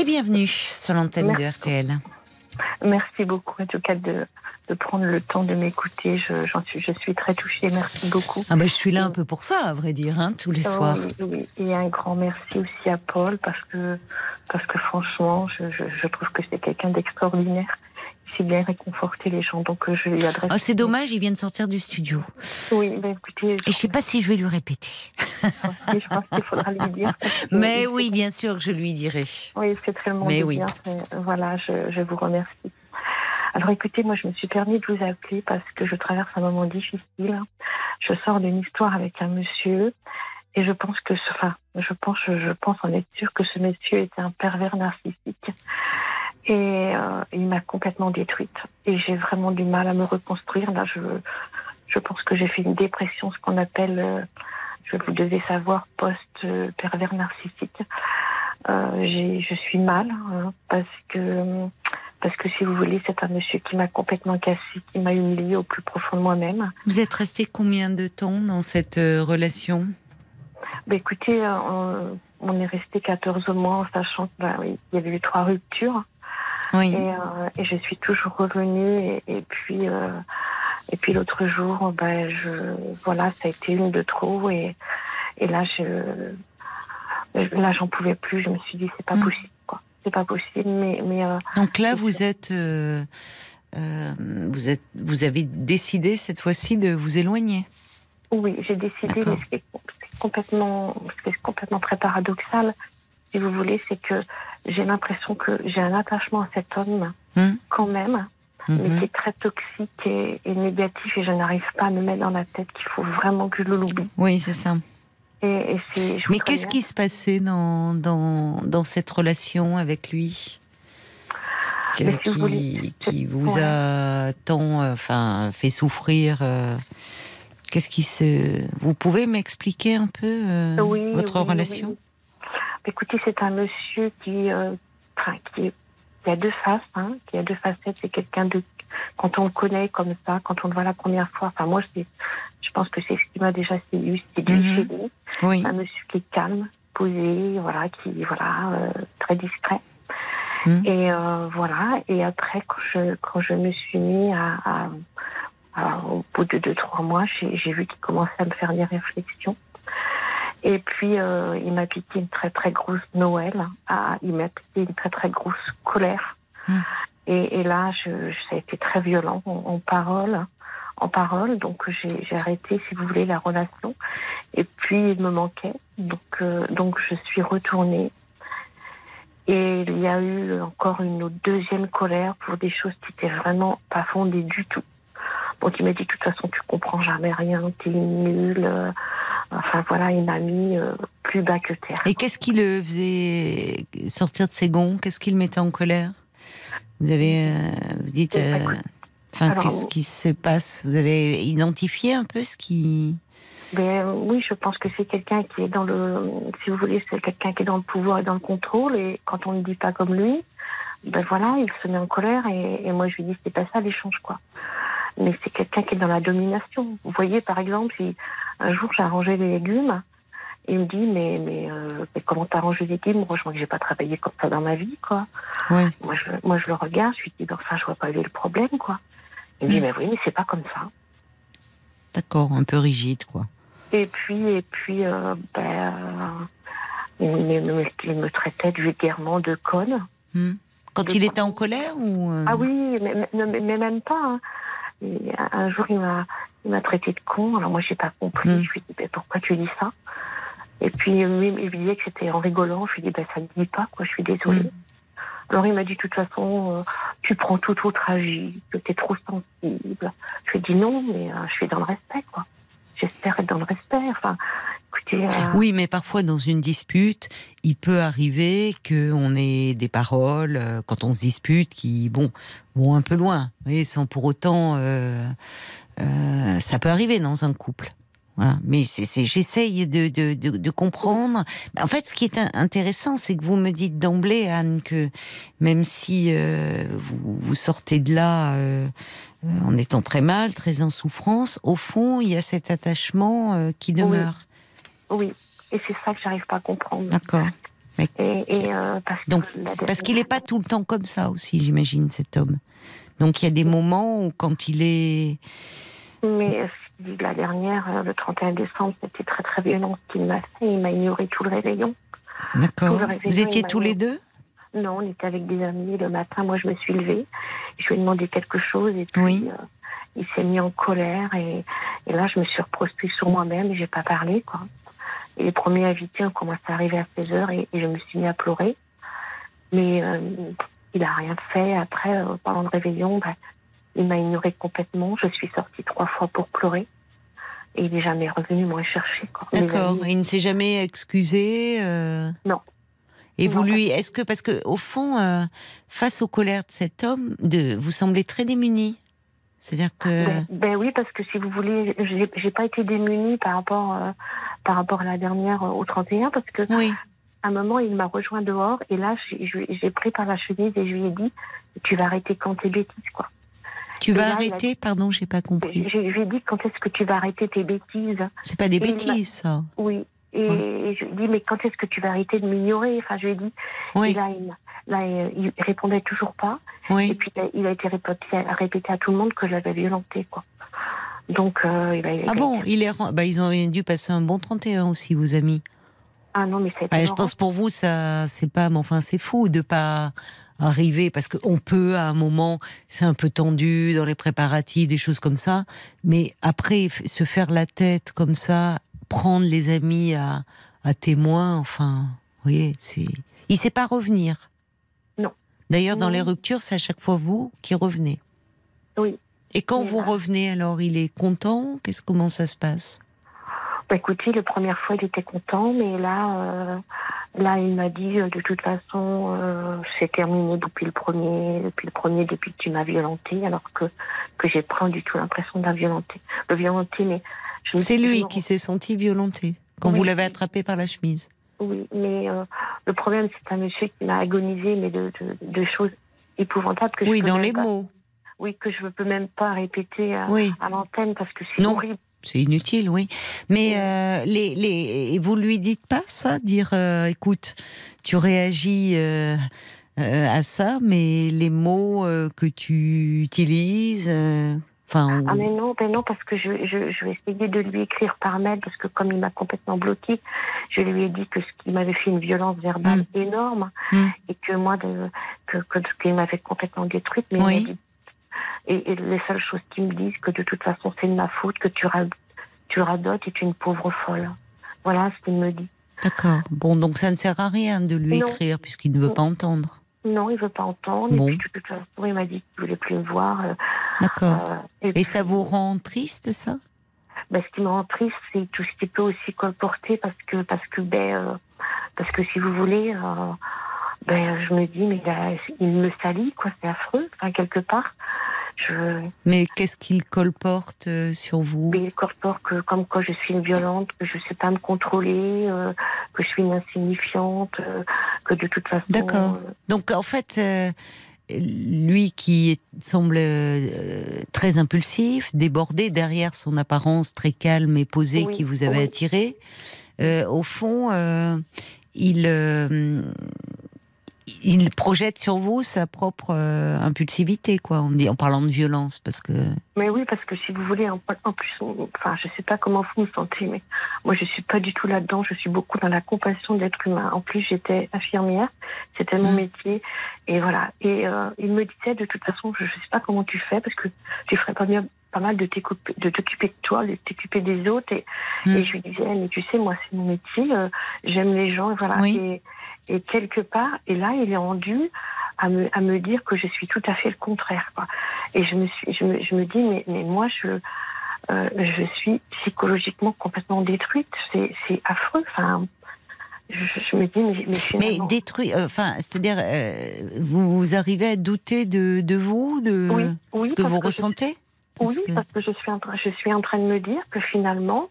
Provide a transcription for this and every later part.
et bienvenue sur l'antenne de RTL. Merci beaucoup en tout cas de, de prendre le temps de m'écouter. Je, suis, je suis très touchée. Merci beaucoup. Ah ben, je suis là un peu pour ça, à vrai dire, hein, tous les soirs. Oui, Et un grand merci aussi à Paul parce que, parce que franchement, je, je trouve que c'est quelqu'un d'extraordinaire c'est bien réconforter les gens. Donc euh, je lui adresse. Oh, c'est dommage, il vient de sortir du studio. Oui, écoutez. Je... Et je sais pas si je vais lui répéter. je pense qu'il faudra lui dire. Mais oui, bien sûr que je lui dirai. Oui, c'est très Mais oui. Voilà, je, je vous remercie. Alors écoutez, moi je me suis permis de vous appeler parce que je traverse un moment difficile. Je sors d'une histoire avec un monsieur et je pense que, enfin, je pense, je pense en être sûre que ce monsieur était un pervers narcissique. Et euh, il m'a complètement détruite. Et j'ai vraiment du mal à me reconstruire. Là, je, je pense que j'ai fait une dépression, ce qu'on appelle, euh, je vous devez savoir, post-pervers narcissique. Euh, je suis mal hein, parce que parce que si vous voulez, c'est un monsieur qui m'a complètement cassé, qui m'a humilié au plus profond de moi-même. Vous êtes resté combien de temps dans cette euh, relation? Bah, Écoutez, on, on, est resté 14 mois en sachant qu'il bah, y avait eu trois ruptures. Oui. Et, euh, et, je suis toujours revenue. Et, puis, euh, et puis l'autre jour, ben, je, voilà, ça a été une de trop. Et, et là, je, là, j'en pouvais plus. Je me suis dit, c'est pas mm. possible, quoi. C'est pas possible. Mais, mais euh, donc là, vous êtes, euh, euh, vous êtes, vous avez décidé cette fois-ci de vous éloigner. Oui, j'ai décidé. Mais ce qui est complètement, ce qui est complètement très paradoxal, si vous voulez, c'est que j'ai l'impression que j'ai un attachement à cet homme, hmm. quand même, mais hmm. qui est très toxique et, négatif, et je n'arrive pas à me mettre dans la tête qu'il faut vraiment que je l'oublie. Oui, c'est ça. Et, mais qu'est-ce qui se passait dans, dans, dans cette relation avec lui? Qui, qui, vous, a tant enfin, fait souffrir euh, Qu'est-ce qui se. Vous pouvez m'expliquer un peu euh, votre relation? Écoutez, c'est un monsieur qui, euh, qui, a deux faces, hein, qui a deux facettes. C'est quelqu'un de, quand on le connaît comme ça, quand on le voit la première fois. Enfin, moi, je, je pense que c'est ce qui m'a déjà séduit, c'est du oui. Un monsieur qui est calme, posé, voilà, qui, voilà, euh, très discret. Mhm. Et euh, voilà. Et après, quand je, quand je me suis mis à, à, au bout de deux trois mois, j'ai vu qu'il commençait à me faire des réflexions. Et puis, euh, il m'a piqué une très très grosse Noël. Ah, il m'a piqué une très très grosse colère. Hmm. Et, et, là, je, ça a été très violent en, parole. En parole, donc j'ai arrêté, si vous voulez, la relation. Et puis, il me manquait. Donc, euh, donc je suis retournée. Et il y a eu encore une deuxième colère pour des choses qui étaient vraiment pas fondées du tout. Donc il m'a dit, de toute façon, tu comprends jamais rien, t'es nul. Enfin voilà, il m'a mis euh, plus bas que terre. Et qu'est-ce qui le faisait sortir de ses gonds? Qu'est-ce qui le mettait en colère? Vous avez, euh, vous dites, euh, enfin, qu'est-ce qui se passe? Vous avez identifié un peu ce qui ben, oui, je pense que c'est quelqu'un qui est dans le, si vous voulez, c'est quelqu'un qui est dans le pouvoir et dans le contrôle. Et quand on ne dit pas comme lui, ben voilà, il se met en colère. Et, et moi, je lui dis, c'est pas ça l'échange, quoi mais c'est quelqu'un qui est dans la domination. Vous voyez, par exemple, si un jour j'ai arrangé les légumes, il me dit mais mais, euh, mais comment t'arranges les légumes? Moi, je vois que j'ai pas travaillé comme ça dans ma vie, quoi. Ouais. Moi, je moi je le regarde, je lui dis enfin, je vois pas où est le problème, quoi. Il me dit mm. mais oui, mais c'est pas comme ça. D'accord, un peu rigide, quoi. Et puis et puis euh, ben, il, me, il, me, traitait vulgairement de conne. Mm. Quand il était en colère ou euh? Ah oui, mais, mais, mais même pas. Hein un jour, il m'a, il m'a traité de con. Alors moi, j'ai pas compris. Hmm. Je lui ai dit, pourquoi tu dis ça? Et puis, il me disait que c'était en rigolant. Je lui ai dit, ben, ça ne dit pas, quoi. Je suis désolée. Hmm. Alors, il m'a dit, de toute façon, euh, tu prends tout au tragique, tu es trop sensible. Je lui ai dit, non, mais euh, je suis dans le respect, quoi. J'espère être dans le respect. Enfin, euh, oui, mais parfois dans une dispute, il peut arriver qu'on ait des paroles quand on se dispute qui, bon, vont un peu loin, voyez, sans pour autant, euh, ça peut arriver dans un couple. Voilà. Mais c'est, j'essaye de, de, de, comprendre. En fait, ce qui est intéressant, c'est que vous me dites d'emblée, Anne, que même si vous, vous, sortez de là en étant très mal, très en souffrance, au fond, il y a cet attachement qui demeure. Oui, et c'est ça que j'arrive pas à comprendre. D'accord. Et, Et, euh, parce Donc, parce qu'il n'est pas tout le temps comme ça aussi, j'imagine, cet homme. Donc, il y a des moments où, quand il est. Mais la dernière, euh, le 31 décembre, c'était très très violent ce qu'il m'a fait. Il m'a ignoré tout le réveillon. D'accord. Vous étiez tous les deux? Non, on était avec des amis le matin. Moi, je me suis levée. Je lui ai demandé quelque chose et puis oui. euh, il s'est mis en colère et, et, là, je me suis reprostrée sur moi-même et j'ai pas parlé quoi. Et les premiers invités ont commencé à arriver à 16 heures et, et je me suis mis à pleurer. Mais euh, il a rien fait. Après, euh, pendant le réveillon, bah, il m'a ignoré complètement. Je suis sortie trois fois pour pleurer. Et il n'est jamais revenu me rechercher. D'accord. Il ne s'est jamais excusé euh... Non. Et vous lui, est-ce que parce que au fond, euh, face aux colères de cet homme, de, vous semblez très démunie. C'est-à-dire que. Ben, ben, oui, parce que si vous voulez, j'ai pas été démunie par rapport euh, par rapport à la dernière euh, au 31, parce que oui. à un moment il m'a rejoint dehors et là j'ai pris par la chemise et je lui ai dit tu vas arrêter quand tes bêtises quoi. Tu vas là, arrêter, pardon, j'ai pas compris. Je, lui ai dit quand est-ce que tu vas arrêter tes bêtises? C'est pas des et bêtises, ça. Oui. Et ouais. je lui ai dit mais quand est-ce que tu vas arrêter de m'ignorer? Enfin, je lui ai dit. Oui. Et là, il, là, il répondait toujours pas. Oui. Et puis il a été répété, répété à tout le monde que je l'avais violenté, quoi. Donc euh, il Ah bon, il est, bah, ils ont dû passer un bon 31 aussi, vos amis. Ah non, mais c'est. Je pense pour vous, ça, c'est pas, mais enfin, c'est fou de pas arriver parce qu'on peut à un moment, c'est un peu tendu dans les préparatifs, des choses comme ça, mais après se faire la tête comme ça, prendre les amis à, à témoin, enfin, vous voyez, c'est, il sait pas revenir. Non. D'ailleurs, dans les ruptures, c'est à chaque fois vous qui revenez. Oui. Et quand vous revenez, alors, il est content? Qu'est-ce comment ça se passe? Bah, écoutez, la première fois, il était content, mais là, euh, là, il m'a dit, euh, de toute façon, euh, c'est terminé depuis le premier, depuis le premier, depuis que tu m'as violenté, alors que que j'ai pas du tout l'impression de la violenter, de violenter, mais c'est lui qui s'est senti violenté quand oui. vous l'avez attrapé par la chemise. Oui, mais euh, le problème, c'est un monsieur qui m'a agonisé, mais de, de, de, choses épouvantables que oui, je dans les pas, mots. Oui, que je ne peux même pas répéter à, oui. à l'antenne parce que c'est horrible. C'est inutile, oui. Mais euh, les, les, vous lui dites pas ça, dire, euh, écoute, tu réagis euh, à ça, mais les mots que tu utilises. Enfin, Ah mais non, ben non, parce que je, je, je, vais essayer de lui écrire par mail, parce que comme il m'a complètement bloqué, je lui ai dit que ce qu'il m'avait fait une violence verbale Mm. énorme, Mm. et que moi, de, que, que, qu'il m'avait complètement détruite. Mais Oui. il m'a dit- et, et les seules choses qu'ils me disent, que de toute façon c'est de ma faute, que tu, ra- tu radotes et tu es une pauvre folle. Voilà ce qu'il me dit. D'accord. Bon, donc ça ne sert à rien de lui Non. écrire puisqu'il ne veut Non. pas entendre. Non, il veut pas entendre. Bon. Et puis de toute façon, il m'a dit qu'il voulait plus me voir. euh, D'accord. euh, Et puis, ça vous rend triste, ça? Ben, ce qui me rend triste, c'est tout ce qui peut aussi colporter parce que, parce que, ben, euh, parce que si vous voulez, euh, ben, je me dis, mais là, il me salit, quoi, c'est affreux, enfin, quelque part. Je, Mais qu'est-ce qu'il colporte euh, sur vous? Mais il colporte que, comme quoi je suis une violente, que je sais pas me contrôler, euh, que je suis une insignifiante, euh, que de toute façon. D'accord. Donc en fait, lui qui est- semble très impulsif, débordé derrière son apparence très calme et posée Oui, qui vous avait oui. attiré, au fond, il, il projette sur vous sa propre euh, impulsivité, quoi, en, en parlant de violence, parce que Mais oui, parce que si vous voulez, en, en plus, on- enfin, je sais pas comment vous vous sentez, mais moi, je suis pas du tout là-dedans. Je suis beaucoup dans la compassion d'être humain. En plus, j'étais infirmière, c'était mon Mm. métier, et voilà. Et euh, il me disait, de toute façon, je, je sais pas comment tu fais, parce que tu ferais pas mieux, pas mal de t'occuper de, toi, de t'occuper des autres. Et, Mm. et je lui disais, mais tu sais, moi, c'est mon métier, euh, j'aime les gens, et voilà. Oui. Et, et quelque part, et là, il est rendu à me, à me dire que je suis tout à fait le contraire. Quoi. Et je me, suis, je me, je me dis, mais, mais moi, je, euh, je suis psychologiquement complètement détruite. C'est affreux. Enfin, je, je me dis, mais, mais Mais finalement... détruit, euh, enfin, c'est-à-dire, euh, vous, vous arrivez à douter de, de vous, de Oui, oui, ce que vous que je- ressentez? Parce Oui, que- parce que je suis, en train, je suis en train de me dire que finalement,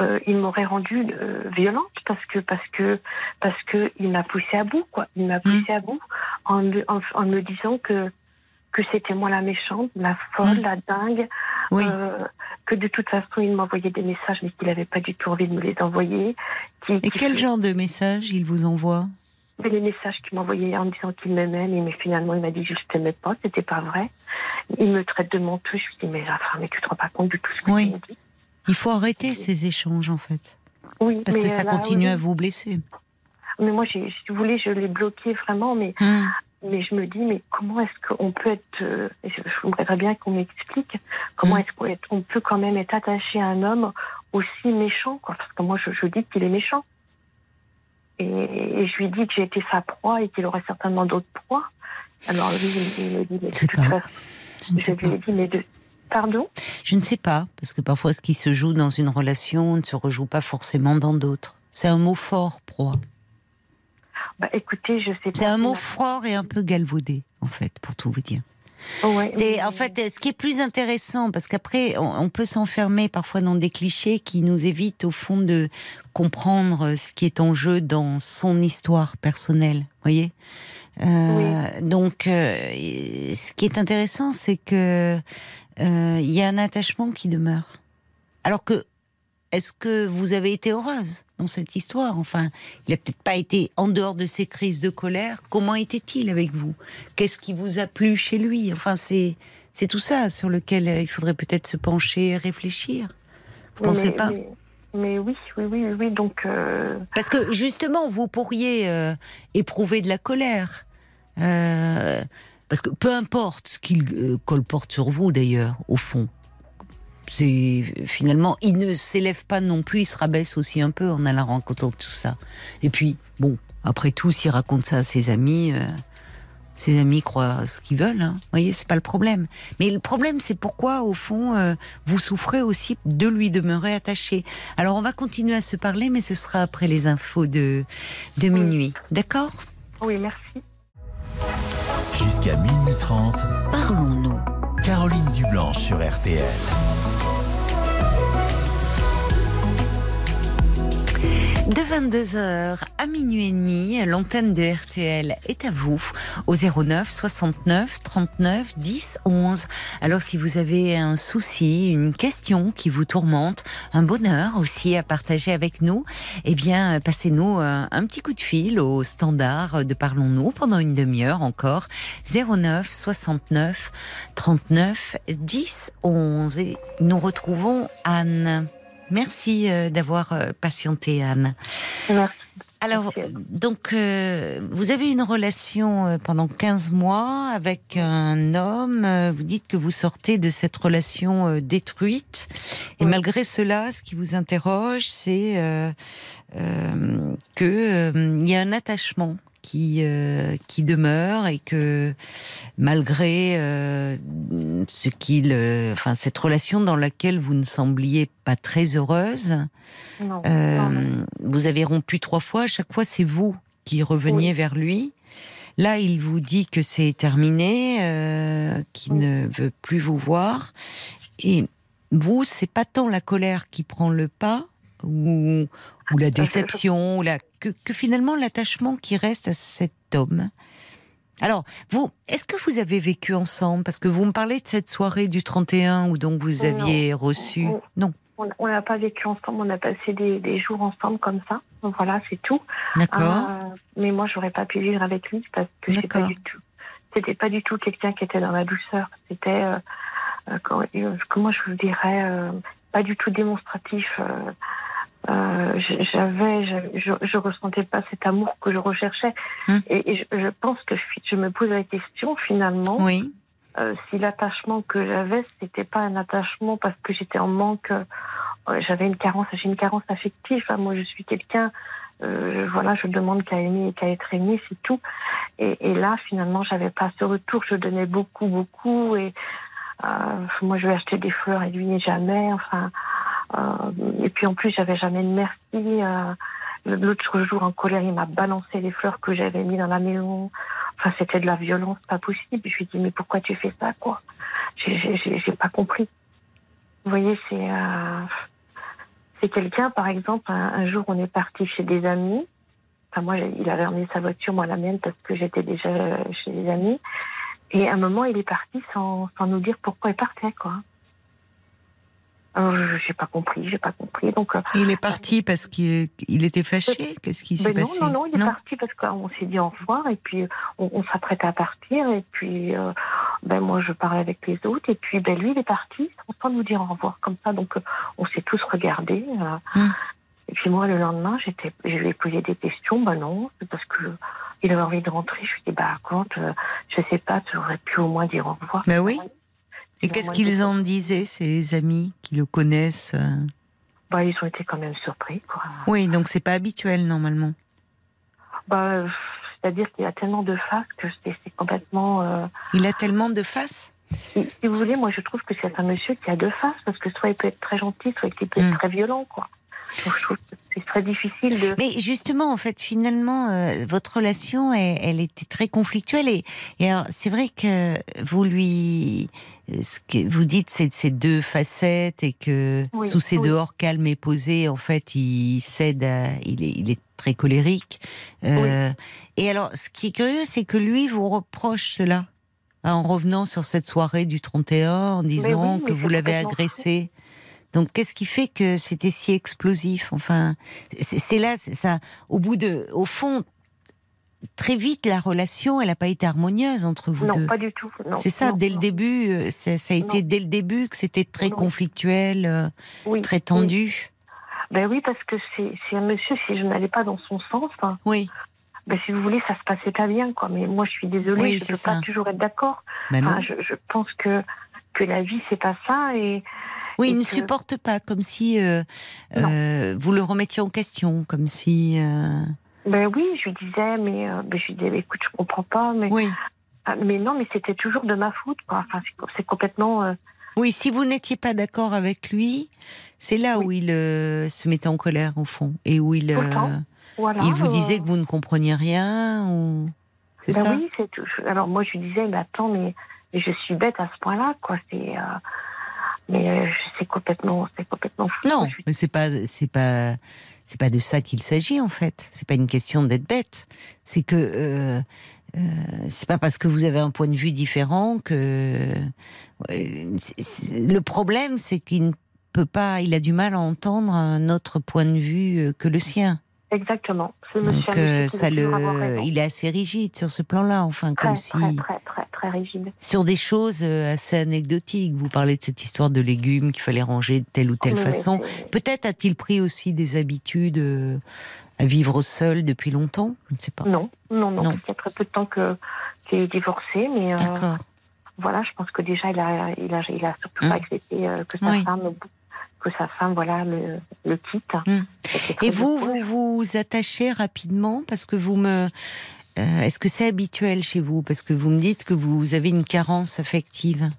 euh, il m'aurait rendue euh, violente parce que parce que parce que il m'a poussée à bout, quoi. Il m'a poussée à bout en me, en, en me disant que que c'était moi la méchante, la folle, Mm. la dingue, Oui. euh, que de toute façon il m'envoyait des messages mais qu'il n'avait pas du tout envie de me les envoyer. Qui, Et qui- quel genre de message il vous envoie? Mais les messages qu'il m'envoyait en disant qu'il m'aimait, mais finalement, il m'a dit je ne t'aimais pas, c'était pas vrai. Il me traite de menteuse. Je lui dis, mais, enfin, mais tu te rends pas compte du tout ce que oui. tu me dis. Il faut arrêter ces échanges, en fait. Oui, Parce que ça là, continue oui. à vous blesser. Mais moi, si vous voulez, je l'ai bloqué vraiment, mais, Hum. mais je me dis, mais comment est-ce qu'on peut être. euh, je, voudrais bien qu'on m'explique comment Mm. est-ce qu'on est- on peut quand même être attaché à un homme aussi méchant, quoi. Parce que moi, je, je dis qu'il est méchant. Et, et je lui dis que j'ai été sa proie et qu'il aurait certainement d'autres proies. Alors lui, il, me dit, mais de toute pas. façon, Je je lui ai dit, mais de. Pardon? Je ne sais pas, parce que parfois ce qui se joue dans une relation ne se rejoue pas forcément dans d'autres. C'est un mot fort, proie. Bah écoutez, je sais pas. C'est un mot fort et un peu galvaudé, en fait, pour tout vous dire. Ouais, C'est en fait ce qui est plus intéressant parce qu'après on, on peut s'enfermer parfois dans des clichés qui nous évitent au fond de comprendre ce qui est en jeu dans son histoire personnelle. Voyez? Euh, Donc euh, ce qui est intéressant c'est que il y a un attachement qui demeure. Alors que est-ce que vous avez été heureuse dans cette histoire? Enfin, il a peut-être pas été en dehors de ces crises de colère. Comment était-il avec vous? Qu'est-ce qui vous a plu chez lui? Enfin, c'est c'est tout ça sur lequel euh, il faudrait peut-être se pencher, et réfléchir. Vous mais- pensez pas? mais, mais oui, oui, oui, oui, oui. Donc, euh, Parce que justement, vous pourriez euh, éprouver de la colère. Euh, parce que peu importe ce qu'il euh, colporte sur vous, d'ailleurs, au fond. C'est finalement, il ne s'élève pas non plus, il se rabaisse aussi un peu en allant racontant tout ça. Et puis, bon, après tout, s'il raconte ça à ses amis, euh, ses amis croient ce qu'ils veulent. Hein. Vous voyez, c'est pas le problème. Mais le problème, c'est pourquoi, au fond, euh, vous souffrez aussi de lui demeurer attaché. Alors, on va continuer à se parler, mais ce sera après les infos de, de minuit. D'accord? Oui, merci. Jusqu'à minuit 30, Parlons-nous. Caroline Dublanche sur RTL. De 22h à minuit et demi, l'antenne de RTL est à vous au 09 69 39 10 11. Alors si vous avez un souci, une question qui vous tourmente, un bonheur aussi à partager avec nous, eh bien passez-nous un, un petit coup de fil au standard de Parlons-nous pendant une demi-heure encore 09 69 39 10 11 et nous retrouvons Anne. Merci euh, d'avoir euh, patienté, Anne. Merci. Alors, donc, euh, vous avez une relation euh, pendant 15 mois avec un homme. euh, vous dites que vous sortez de cette relation détruite. Et Oui. malgré cela, ce qui vous interroge, c'est euh, euh, que euh, il y a un attachement qui qui demeure et que malgré ce qu'il, enfin cette relation dans laquelle vous ne sembliez pas très heureuse, Non, euh, non, non. vous avez rompu trois fois. À chaque fois, c'est vous qui reveniez Oui. vers lui. Là, il vous dit que c'est terminé, euh, qu'il Oui. ne veut plus vous voir. Et vous, c'est pas tant la colère qui prend le pas, ou, ou la déception, ou la, que, que finalement l'attachement qui reste à cet homme. Alors, vous, est-ce que vous avez vécu ensemble? Parce que vous me parlez de cette soirée du 31 où donc vous Non. aviez reçu. On- Non, On n'a pas vécu ensemble, on a passé des, des jours ensemble comme ça. Donc voilà, c'est tout. d'accord. Euh, mais moi, j'aurais pas pu vivre avec lui parce que c'est pas du tout. C'était pas du tout quelqu'un qui était dans la douceur. C'était euh, euh, comment je vous dirais, pas du tout démonstratif. Euh, j'avais, je, je, ressentais pas cet amour que je recherchais. Hum. Et, et je, je pense que je me pose la question finalement Oui, euh, si l'attachement que j'avais, c'était pas un attachement parce que j'étais en manque, euh, j'avais une carence, j'ai une carence affective. hein. Moi, je suis quelqu'un, euh, voilà, je demande qu'à aimer et qu'à être aimé, c'est tout. Et, et là, finalement, j'avais pas ce retour. Je donnais beaucoup, beaucoup, et moi, je vais acheter des fleurs et lui jamais. Enfin, et puis en plus, j'avais jamais de merci. Euh, L'autre jour, en colère, il m'a balancé les fleurs que j'avais mis dans la maison. Enfin, c'était de la violence, pas possible. Je lui ai dit, mais pourquoi tu fais ça, quoi? J'ai- pas compris. Vous voyez, c'est euh, quelqu'un, par exemple, un, jour, on est parti chez des amis. Enfin, moi, il avait emmené sa voiture, moi la mienne, parce que j'étais déjà chez des amis. Et à un moment, il est parti sans, sans nous dire pourquoi il partait, quoi. Euh, j'ai pas compris, j'ai pas compris. Donc, euh, il est parti parce qu'il il était fâché Qu'est-ce qui s'est ben passé? Non, non, non, il est parti parce qu'on s'est dit au revoir et puis on, on s'apprêtait à partir et puis euh, ben moi je parlais avec les autres et puis ben lui il est parti sans nous dire au revoir comme ça. Donc on s'est tous regardés. Hum. Et puis moi le lendemain j'étais, je lui ai posé des questions. Ben non, parce que il avait envie de rentrer. Je lui ai dit bah compte, je sais pas, tu aurais pu au moins dire au revoir. Ben oui. Et qu'est-ce qu'ils en disaient, ces amis qui le connaissent euh bah, Ils ont été quand même surpris. Quoi. Oui, donc c'est pas habituel normalement. Bah, C'est-à-dire qu'il a tellement de faces que c'est complètement. Euh, il a tellement de faces? Si, vous voulez, moi je trouve que c'est un monsieur qui a deux faces, parce que soit il peut être très gentil, soit il peut être hmm. très violent. quoi c'est très difficile de. Mais justement, en fait, finalement, euh, votre relation, elle, était très conflictuelle. Et, alors, c'est vrai que vous lui. Ce que vous dites, c'est ces deux facettes et que sous ces dehors calmes et posés, en fait, il cède à, il, est, il est très colérique. Euh, et alors, ce qui est curieux, c'est que lui vous reproche cela en revenant sur cette soirée du 31 en disant que vous l'avez agressé. Donc, qu'est-ce qui fait que c'était si explosif Enfin, c'est là, ça. Au bout de, au fond, très vite, la relation, elle n'a pas été harmonieuse entre vous deux. Non, pas du tout. C'est ça, dès le début, euh, ça, a été dès le début que c'était très conflictuel, euh, très tendu. Ben oui, parce que c'est un monsieur, si je n'allais pas dans son sens, hein, oui. Ben, si vous voulez, ça se passait pas bien, quoi. Mais moi, je suis désolée, je ne peux pas toujours être d'accord. Ben je, je, pense que, que la vie, c'est pas ça. Et, oui, il ne supporte pas, comme si euh, euh, vous le remettiez en question, comme si. Euh, ben oui, je lui disais, mais ben je lui disais, écoute, je comprends pas, mais. Oui. Ah, mais non, mais c'était toujours de ma faute, quoi. Enfin, c'est complètement. Oui, si vous n'étiez pas d'accord avec lui, c'est là où il se mettait en colère, au fond, et où il. Voilà, il vous disait que vous ne compreniez rien, ou. C'est ben ça Oui, c'est tout. Alors moi, je lui disais, mais attends, mais, mais je suis bête à ce point-là, quoi. C'est mais euh, c'est complètement, c'est complètement fou. Non, mais c'est pas, c'est pas, c'est pas de ça qu'il s'agit en fait. C'est pas une question d'être bête. C'est que euh, euh, c'est pas parce que vous avez un point de vue différent que le problème, c'est qu'il ne peut pas, il a du mal à entendre un autre point de vue que le sien. Exactement. Donc euh, ça le, il est assez rigide sur ce plan-là, enfin comme si très, très très très rigide. Sur des choses euh, assez anecdotiques. Vous parlez de cette histoire de légumes qu'il fallait ranger de telle ou telle façon. Peut-être a-t-il pris aussi des habitudes euh, à vivre seul depuis longtemps? Je ne sais pas. Non, non, non. Il y a très peu de temps que qu'il est divorcé, mais. D'accord. Voilà, je pense que déjà il a, il a, il a surtout pas hein accepté que sa femme que sa femme voilà le, le quitte. Hmm. Et vous, vous vous attachez rapidement parce que vous me euh, est-ce que c'est habituel chez vous? Parce que vous me dites que vous avez une carence affective.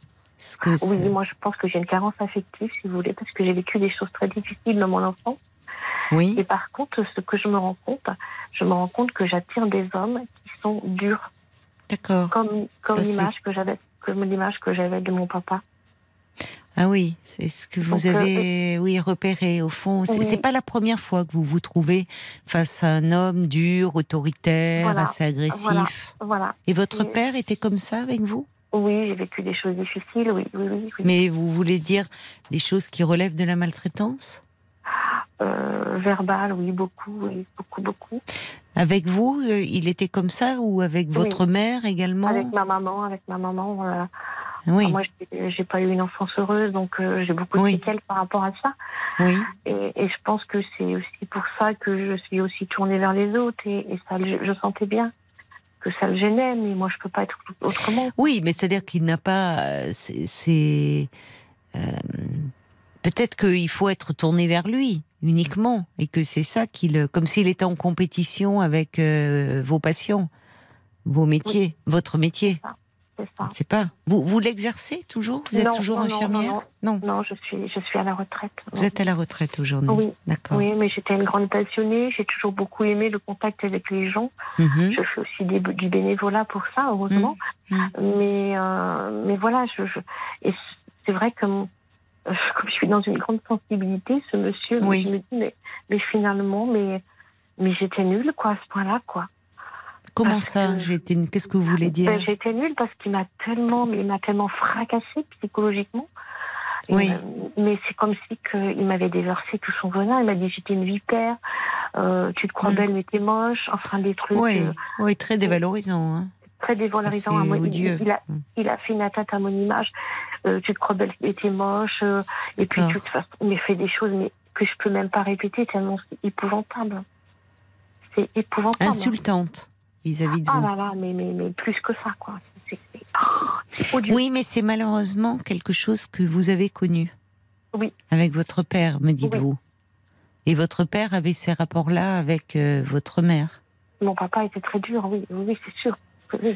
Que oui, moi je pense que j'ai une carence affective, si vous voulez, parce que j'ai vécu des choses très difficiles dans mon enfance. Oui. Et par contre, ce que je me rends compte, je me rends compte que j'attire des hommes qui sont durs. D'accord. Comme, comme l'image que j'avais, comme l'image que j'avais de mon papa. Ah oui, c'est ce que vous avez euh, oui repéré au fond. C'est pas la première fois que vous vous trouvez face à un homme dur, autoritaire, assez agressif. Voilà, Et votre père était comme ça avec vous? Oui, j'ai vécu des choses difficiles, oui, oui, oui, Mais vous voulez dire des choses qui relèvent de la maltraitance? Euh, Verbal, oui, beaucoup, oui, beaucoup, beaucoup. Avec vous, euh, il était comme ça ou avec votre mère également? Avec ma maman, avec ma maman. Euh, oui. moi, j'ai pas eu une enfance heureuse, donc euh, j'ai beaucoup de séquelles par rapport à ça. Oui. Et, et, je pense que c'est aussi pour ça que je suis aussi tournée vers les autres, et, et ça, je, sentais bien que ça le gênait, mais moi, je peux pas être autrement. Oui, mais c'est-à-dire qu'il n'a pas. C'est. Euh, Peut-être qu'il faut être tourné vers lui uniquement, et que c'est ça qu'il. Comme s'il était en compétition avec euh, vos patients, vos métiers, votre métier c'est pas. Vous, vous l'exercez toujours? Vous êtes toujours infirmière? non non, je suis, je suis à la retraite. Vous êtes à la retraite aujourd'hui Oui. D'accord. Oui, mais j'étais une grande passionnée. J'ai toujours beaucoup aimé le contact avec les gens. Mhm. Je fais aussi du bénévolat pour ça, heureusement. Mhm. Mhm. Mais, euh, mais voilà, je, et c'est vrai que comme je suis dans une grande sensibilité, ce monsieur, je me dis, mais, mais finalement, mais, mais j'étais nulle, quoi, à ce point-là, quoi. Comment ça J'étais. Qu'est-ce que vous voulez dire ben, J'étais nulle parce qu'il m'a tellement, il m'a tellement fracassé psychologiquement. Oui. mais c'est comme si il m'avait déversé tout son venin. Il m'a dit j'étais une vipère, euh, tu te crois Mm. belle mais t'es moche. Enfin des trucs Oui, euh, oui, très dévalorisant. hein. très dévalorisants. C'est à moi. Il- odieux. Il, a, Mm. il a fait une atteinte à mon image. Euh, tu te crois belle mais t'es moche. euh, et puis de toute façon, il m'a fait des choses mais que je peux même pas répéter tellement c'est épouvantable. C'est épouvantable. Insultante vis-à-vis de Ah vous. là là, mais, mais, mais plus que ça, quoi. Oh. Oui, mais c'est malheureusement quelque chose que vous avez connu. Oui. Avec votre père, me dites-vous. Et votre père avait ces rapports-là avec euh, votre mère. Mon papa était très dur, oui, oui, c'est sûr. Oui.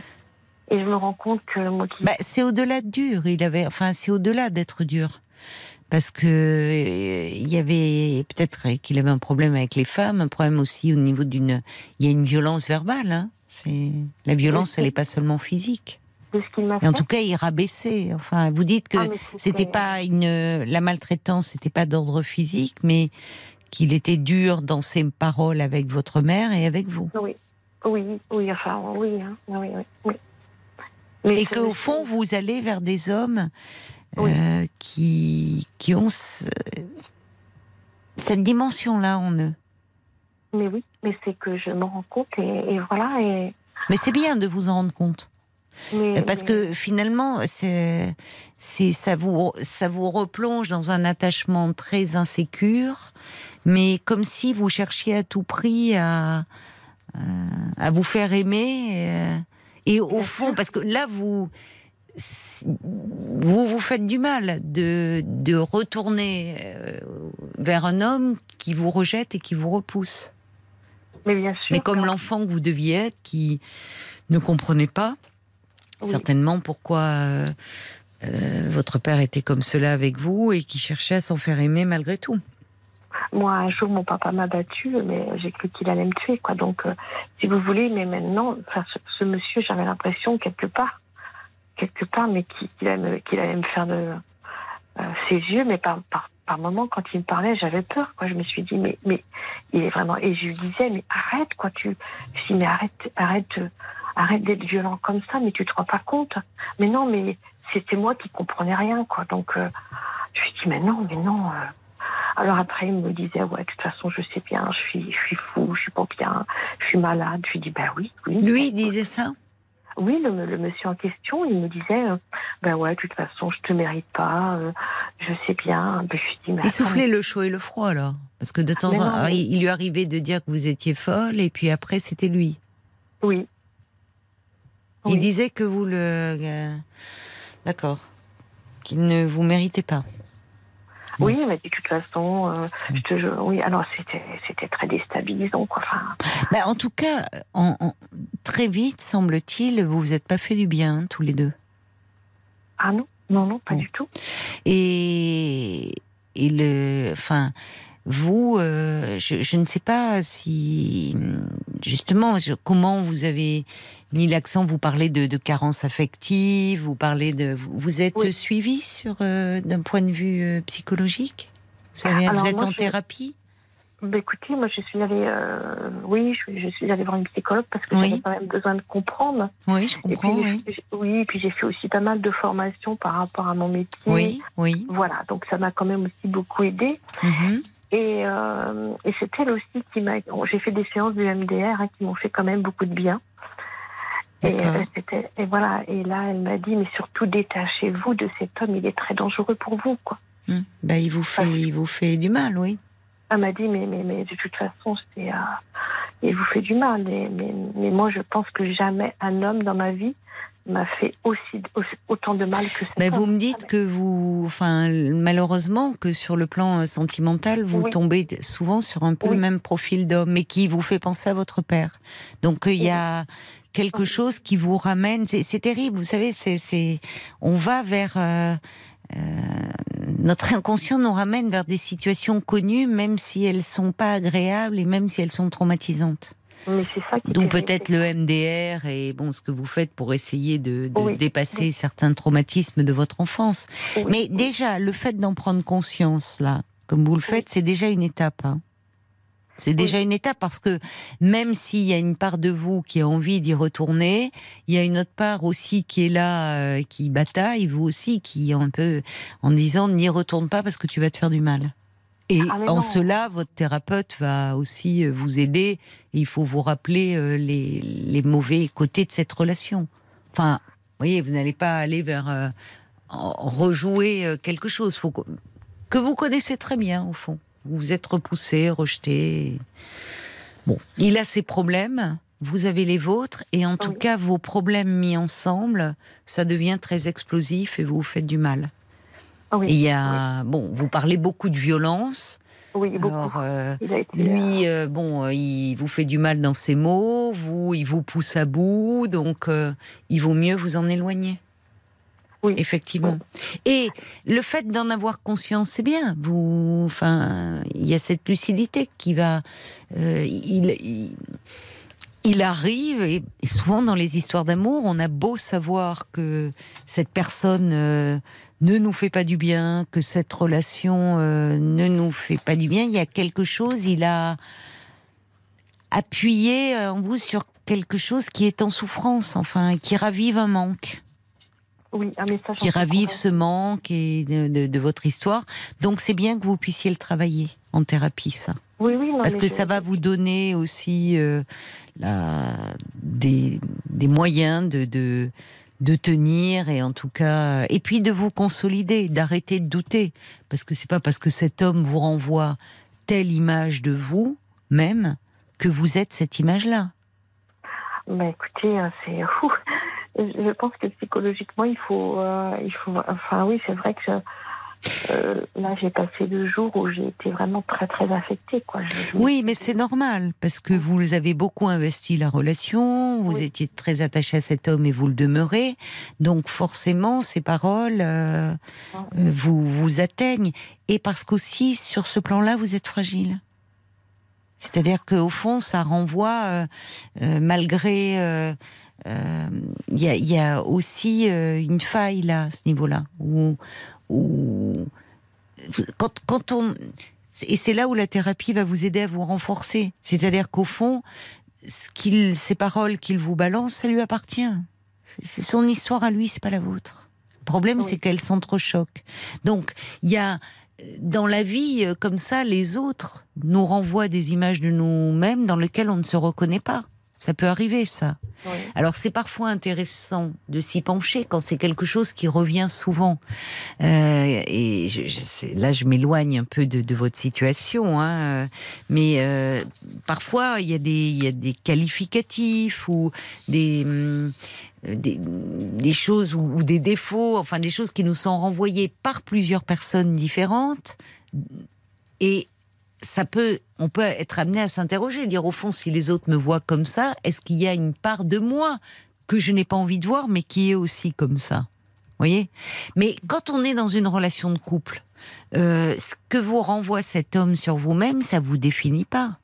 Et je me rends compte que moi qui. Bah, c'est au-delà de dur. Il avait, enfin, c'est au-delà d'être dur. Parce que euh, il y avait peut-être qu'il avait un problème avec les femmes, un problème aussi au niveau d'une. Il y a une violence verbale. Hein. C'est la violence, elle n'est pas seulement physique. Et en tout cas, il rabaissait. Enfin, vous dites que Ah, c'était pas une la maltraitance, c'était pas d'ordre physique, mais qu'il était dur dans ses paroles avec votre mère et avec vous. Oui, oui, oui, enfin, oui, hein, oui, oui, oui. Mais Et qu'au fond, vous allez vers des hommes euh, qui, qui ont ce- cette dimension-là en eux. Mais oui, mais c'est que je me rends compte et, et voilà. Et, Mais c'est bien de vous en rendre compte. mais, Euh, Parce mais- que finalement, c'est, c'est, ça, vous, ça vous replonge dans un attachement très insécure, mais comme si vous cherchiez à tout prix à, à, vous faire aimer. euh, Et, au fond, parce que là, vous, vous vous faites du mal de, de retourner euh, vers un homme qui vous rejette et qui vous repousse. Mais bien sûr. Mais comme l'enfant que vous deviez être, qui ne comprenait pas Oui. certainement pourquoi euh, euh, votre père était comme cela avec vous et qui cherchait à s'en faire aimer malgré tout. Moi, un jour, mon papa m'a battu, mais j'ai cru qu'il allait me tuer, quoi. Donc, euh, si vous voulez, mais maintenant, enfin, ce, ce monsieur, j'avais l'impression quelque part, quelque part, mais qu'il allait, me- qu'il allait me faire de ses yeux, mais par, par, par moment, quand il me parlait, j'avais peur, quoi. Je me suis dit, mais, mais il est vraiment. Et je lui disais, mais arrête, quoi. Tu, je dis, mais arrête, arrête, arrête d'être violent comme ça, mais tu te rends pas compte. Mais non, mais c'était moi qui comprenais rien, quoi. Donc, euh, je lui dis, mais non, mais non. euh, alors après, il me disait, ouais, de toute façon, je sais bien, je suis, je suis fou, je suis pas bien, je suis malade. Je lui dis, ben oui, oui. Lui il disait ça? Oui, le, le monsieur en question, il me disait, euh, ben ouais, de toute façon, je te mérite pas, euh, je sais bien. Ben, je dis, Il soufflait le chaud et le froid alors Parce que de temps Mais en temps, il lui arrivait de dire que vous étiez folle et puis après c'était lui. Oui. Il Oui. disait que vous le... euh, D'accord. Qu'il ne vous méritait pas. Oui, mais de toute façon, euh, je te jure, oui, alors c'était, c'était très déstabilisant, quoi. Enfin, Bah, en tout cas, en- en- très vite, semble-t-il, vous vous êtes pas fait du bien, hein, tous les deux. ah non, non, non, pas Bon. du tout. Et, et le, enfin, vous, euh, je, je ne sais pas si, justement, je- comment vous avez mis l'accent. Vous parlez de, de carence affective, vous parlez de, vous, êtes Oui. suivi sur euh, d'un point de vue euh, psychologique? Vous savez, Alors, vous êtes moi, en je- thérapie? Ben, écoutez, moi, je suis allée, oui, je, suis allée voir une psychologue parce que Oui. j'avais quand même besoin de comprendre. Oui, je Et comprends. puis, Oui, et puis j'ai fait aussi pas mal de formations par rapport à mon métier. oui. oui. Voilà, donc ça m'a quand même aussi beaucoup aidé. Mhm. Et, euh, et c'est elle aussi qui m'a. J'ai fait des séances du MDR hein, qui m'ont fait quand même beaucoup de bien. Et, euh, et voilà, et là elle m'a dit, mais surtout détachez-vous de cet homme, il est très dangereux pour vous, quoi. Bah, il vous fait, il vous fait du mal, oui. Elle m'a dit, mais, mais, mais de toute façon, c'est, euh, il vous fait du mal. Et- mais, mais moi, je pense que jamais un homme dans ma vie m'a fait aussi, autant de mal que cet Mais vous me dites que vous, enfin, malheureusement, que sur le plan euh, sentimental, vous Oui. tombez souvent sur un peu Oui. le même profil d'homme, mais qui vous fait penser à votre père. Donc euh, il y a quelque chose qui vous ramène. C'est c'est terrible, vous savez. C'est, c'est, on va vers euh, euh, notre inconscient nous ramène vers des situations connues, même si elles sont pas agréables et même si elles sont traumatisantes. Terrible, peut-être le MDR et bon ce que vous faites pour essayer de, de Oui, dépasser oui. certains traumatismes de votre enfance. Oui, Mais déjà le fait d'en prendre conscience là, comme vous le faites, c'est déjà une étape. hein. C'est déjà une étape parce que même s'il y a une part de vous qui a envie d'y retourner, il y a une autre part aussi qui est là, euh, qui bataille, vous aussi, qui est un peu en disant n'y retourne pas parce que tu vas te faire du mal. Et Ah, en non. cela, votre thérapeute va aussi euh, vous aider. Il faut vous rappeler euh, les, les mauvais côtés de cette relation. Enfin, vous voyez, vous n'allez pas aller vers euh, rejouer quelque chose faut que, que vous connaissez très bien au fond. Vous vous êtes repoussé, rejeté. Bon, il a ses problèmes, vous avez les vôtres, et en tout cas, vos problèmes mis ensemble, ça devient très explosif et vous vous faites du mal. Oui, Et il y a, bon, vous parlez beaucoup de violence. oui, beaucoup. Alors, euh, été, euh, lui, euh, bon, il vous fait du mal dans ses mots, vous, il vous pousse à bout, donc euh, il vaut mieux vous en éloigner. Oui. Effectivement. Et le fait d'en avoir conscience, c'est bien. Vous, enfin, il y a cette lucidité qui va. il, il, il arrive, et, souvent dans les histoires d'amour, on a beau savoir que cette personne ne nous fait pas du bien, que cette relation euh, ne nous fait pas du bien, il y a quelque chose, il a appuyé euh, en vous sur quelque chose qui est en souffrance, enfin, qui ravive un manque oui, un message. qui ravive ce manque et de, de- de votre histoire. Donc c'est bien que vous puissiez le travailler en thérapie, ça. Oui, oui, non, Parce que je- ça va vous donner aussi euh, la- des, des moyens de, de, de tenir et en tout cas. Et puis de vous consolider, d'arrêter de douter. Parce que c'est pas parce que cet homme vous renvoie telle image de vous, même, que vous êtes cette image-là. Bah écoutez, euh, c'est. Je pense que psychologiquement, il faut, euh, il faut. Enfin, oui, c'est vrai que euh, là, j'ai passé deux jours où j'ai été vraiment très, très affectée, quoi. Je- Oui, mais c'est normal parce que vous avez beaucoup investi la relation, vous Oui. étiez très attaché à cet homme et vous le demeurez, donc forcément ces paroles euh, euh, vous vous atteignent et parce qu'aussi sur ce plan-là vous êtes fragile. C'est-à-dire qu'au fond ça renvoie euh, malgré euh, il y, a, il y a aussi euh, une faille là à ce niveau-là où, où quand, quand on et c'est là où la thérapie va vous aider à vous renforcer. C'est-à-dire qu'au fond, ce qu'il, ces paroles qu'il vous balance, ça lui appartient. C'est son histoire à lui, c'est pas la vôtre. Le problème, Oui. c'est qu'elles s'entrechoquent. Donc, il y a dans la vie euh, comme ça, les autres nous renvoient des images de nous-mêmes dans lesquelles on ne se reconnaît pas. Ça peut arriver, ça. Oui. Alors c'est parfois intéressant de s'y pencher quand c'est quelque chose qui revient souvent. Euh, et je, je sais- là, je m'éloigne un peu de, de votre situation, hein, mais euh, parfois il y a des il y a des qualificatifs ou des hum, des, des choses ou, ou des défauts, enfin des choses qui nous sont renvoyées par plusieurs personnes différentes et ça peut, on peut être amené à s'interroger, dire au fond, si les autres me voient comme ça, est-ce qu'il y a une part de moi que je n'ai pas envie de voir, mais qui est aussi comme ça? Voyez? Mais quand on est dans une relation de couple, euh, ce que vous renvoie cet homme sur vous-même, ça vous définit pas.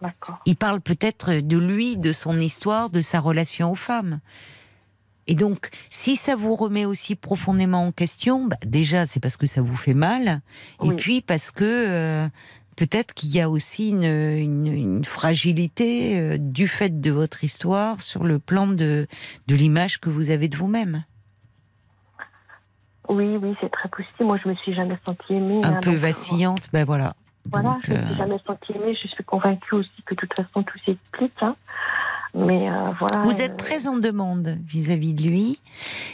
D'accord. Il parle peut-être de lui, de son histoire, de sa relation aux femmes. Et donc, si ça vous remet aussi profondément en question, bah, déjà, c'est parce que ça vous fait mal, et puis parce que euh, peut-être qu'il y a aussi une, une- une fragilité euh, du fait de votre histoire sur le plan de, de l'image que vous avez de vous-même. Oui, oui, c'est très possible. Moi, je me suis jamais sentie aimée. Un hein, peu euh, vacillante, ben voilà. Voilà, Donc, je ne me suis jamais sentie aimée. Je suis convaincue aussi que de toute façon, tout s'explique. Hein. Mais euh, voilà. Vous euh, êtes très en demande vis-à-vis de lui.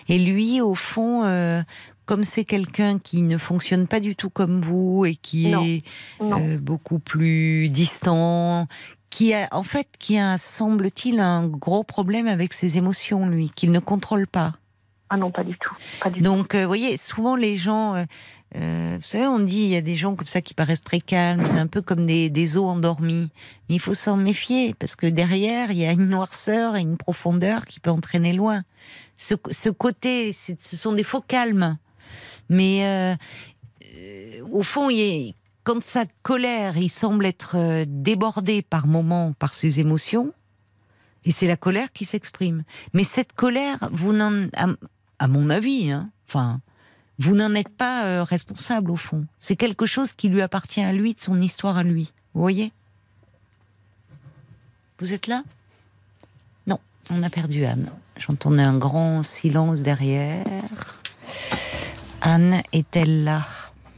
Et lui, au fond, euh, comme c'est quelqu'un qui ne fonctionne pas du tout comme vous et qui Non. est Non. euh, beaucoup plus distant, qui a, en fait, qui a, semble-t-il, un gros problème avec ses émotions, lui, qu'il ne contrôle pas. Ah non, pas du tout. Pas du Donc, euh, vous voyez, souvent les gens, euh, euh, vous savez, on dit il y a des gens comme ça qui paraissent très calmes, c'est un peu comme des, des os endormis. Mais il faut s'en méfier parce que derrière, il y a une noirceur et une profondeur qui peut entraîner loin. Ce, côté, ce sont des faux calmes. Mais euh, euh, au fond, quand sa colère, il semble être débordé par moments par ses émotions. Et c'est la colère qui s'exprime. Mais cette colère, vous n'en, à, à mon avis, hein, enfin, vous n'en êtes pas euh, responsable au fond. C'est quelque chose qui lui appartient à lui, de son histoire à lui. Vous voyez? Vous êtes là? Non, on a perdu Anne. J'entendais un grand silence derrière. Anne est-elle là?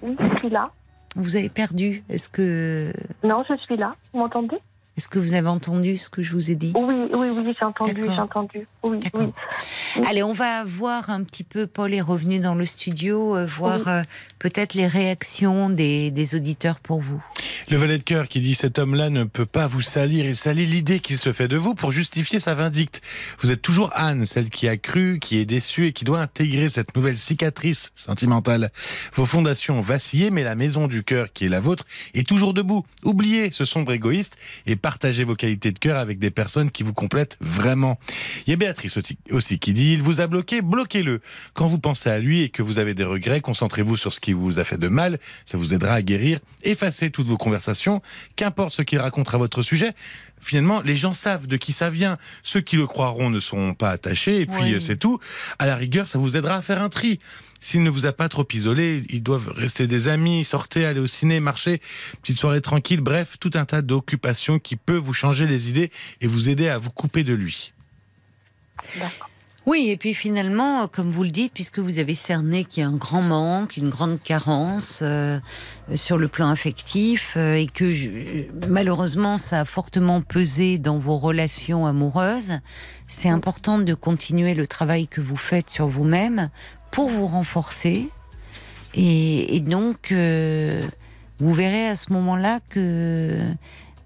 Oui, je suis là. Vous avez perdu Est-ce que Non, je suis là. Vous m'entendez? Est-ce que vous avez entendu ce que je vous ai dit? Oui, oui, oui, j'ai entendu, j'ai entendu. Oui, oui. Allez, on va voir un petit peu. Paul est revenu dans le studio, euh, voir euh, peut-être les réactions des, des, auditeurs pour vous. Le valet de cœur qui dit cet homme-là ne peut pas vous salir. Il salit l'idée qu'il se fait de vous pour justifier sa vindicte. Vous êtes toujours Anne, celle qui a cru, qui est déçue et qui doit intégrer cette nouvelle cicatrice sentimentale. Vos fondations ont vacillé, mais la maison du cœur qui est la vôtre est toujours debout. Oubliez ce sombre égoïste et partagez vos qualités de cœur avec des personnes qui vous complètent vraiment. Il y a Béatrice aussi qui dit, il vous a bloqué, bloquez-le. Quand vous pensez à lui et que vous avez des regrets, concentrez-vous sur ce qui vous a fait de mal, ça vous aidera à guérir. Effacez toutes vos conversations, qu'importe ce qu'il raconte à votre sujet. Finalement, les gens savent de qui ça vient. Ceux qui le croiront ne sont pas attachés, et puis c'est tout. À la rigueur, ça vous aidera à faire un tri. S'il ne vous a pas trop isolé, ils doivent rester des amis, sortir, aller au ciné, marcher, petite soirée tranquille, bref, tout un tas d'occupations qui peuvent vous changer les idées et vous aider à vous couper de lui. Oui, et puis finalement, comme vous le dites, puisque vous avez cerné qu'il y a un grand manque, une grande carence euh, sur le plan affectif, euh, et que malheureusement ça a fortement pesé dans vos relations amoureuses, c'est important de continuer le travail que vous faites sur vous-même pour vous renforcer. Et, donc, euh, vous verrez à ce moment-là que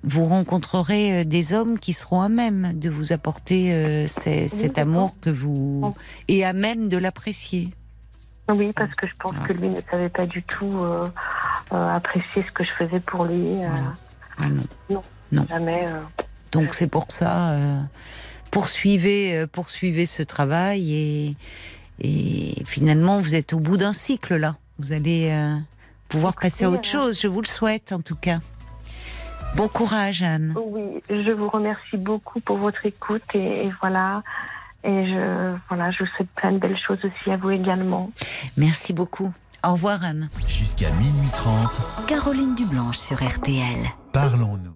vous rencontrerez euh, des hommes qui seront à même de vous apporter euh, cet amour que vous et à même de l'apprécier. Oui, parce que je pense que lui ne savait pas du tout apprécier ce que je faisais pour lui. Ah non. non. Jamais. Donc c'est pour ça, poursuivez, poursuivez ce travail et, et finalement, vous êtes au bout d'un cycle là. Vous allez euh, pouvoir passer à autre chose. Je vous le souhaite en tout cas. Bon courage, Anne. Oui, je vous remercie beaucoup pour votre écoute et, voilà. Et je, voilà, je vous souhaite plein de belles choses aussi à vous également. Merci beaucoup. Au revoir, Anne. Jusqu'à minuit 30. Caroline Dublanche sur RTL. Parlons-nous.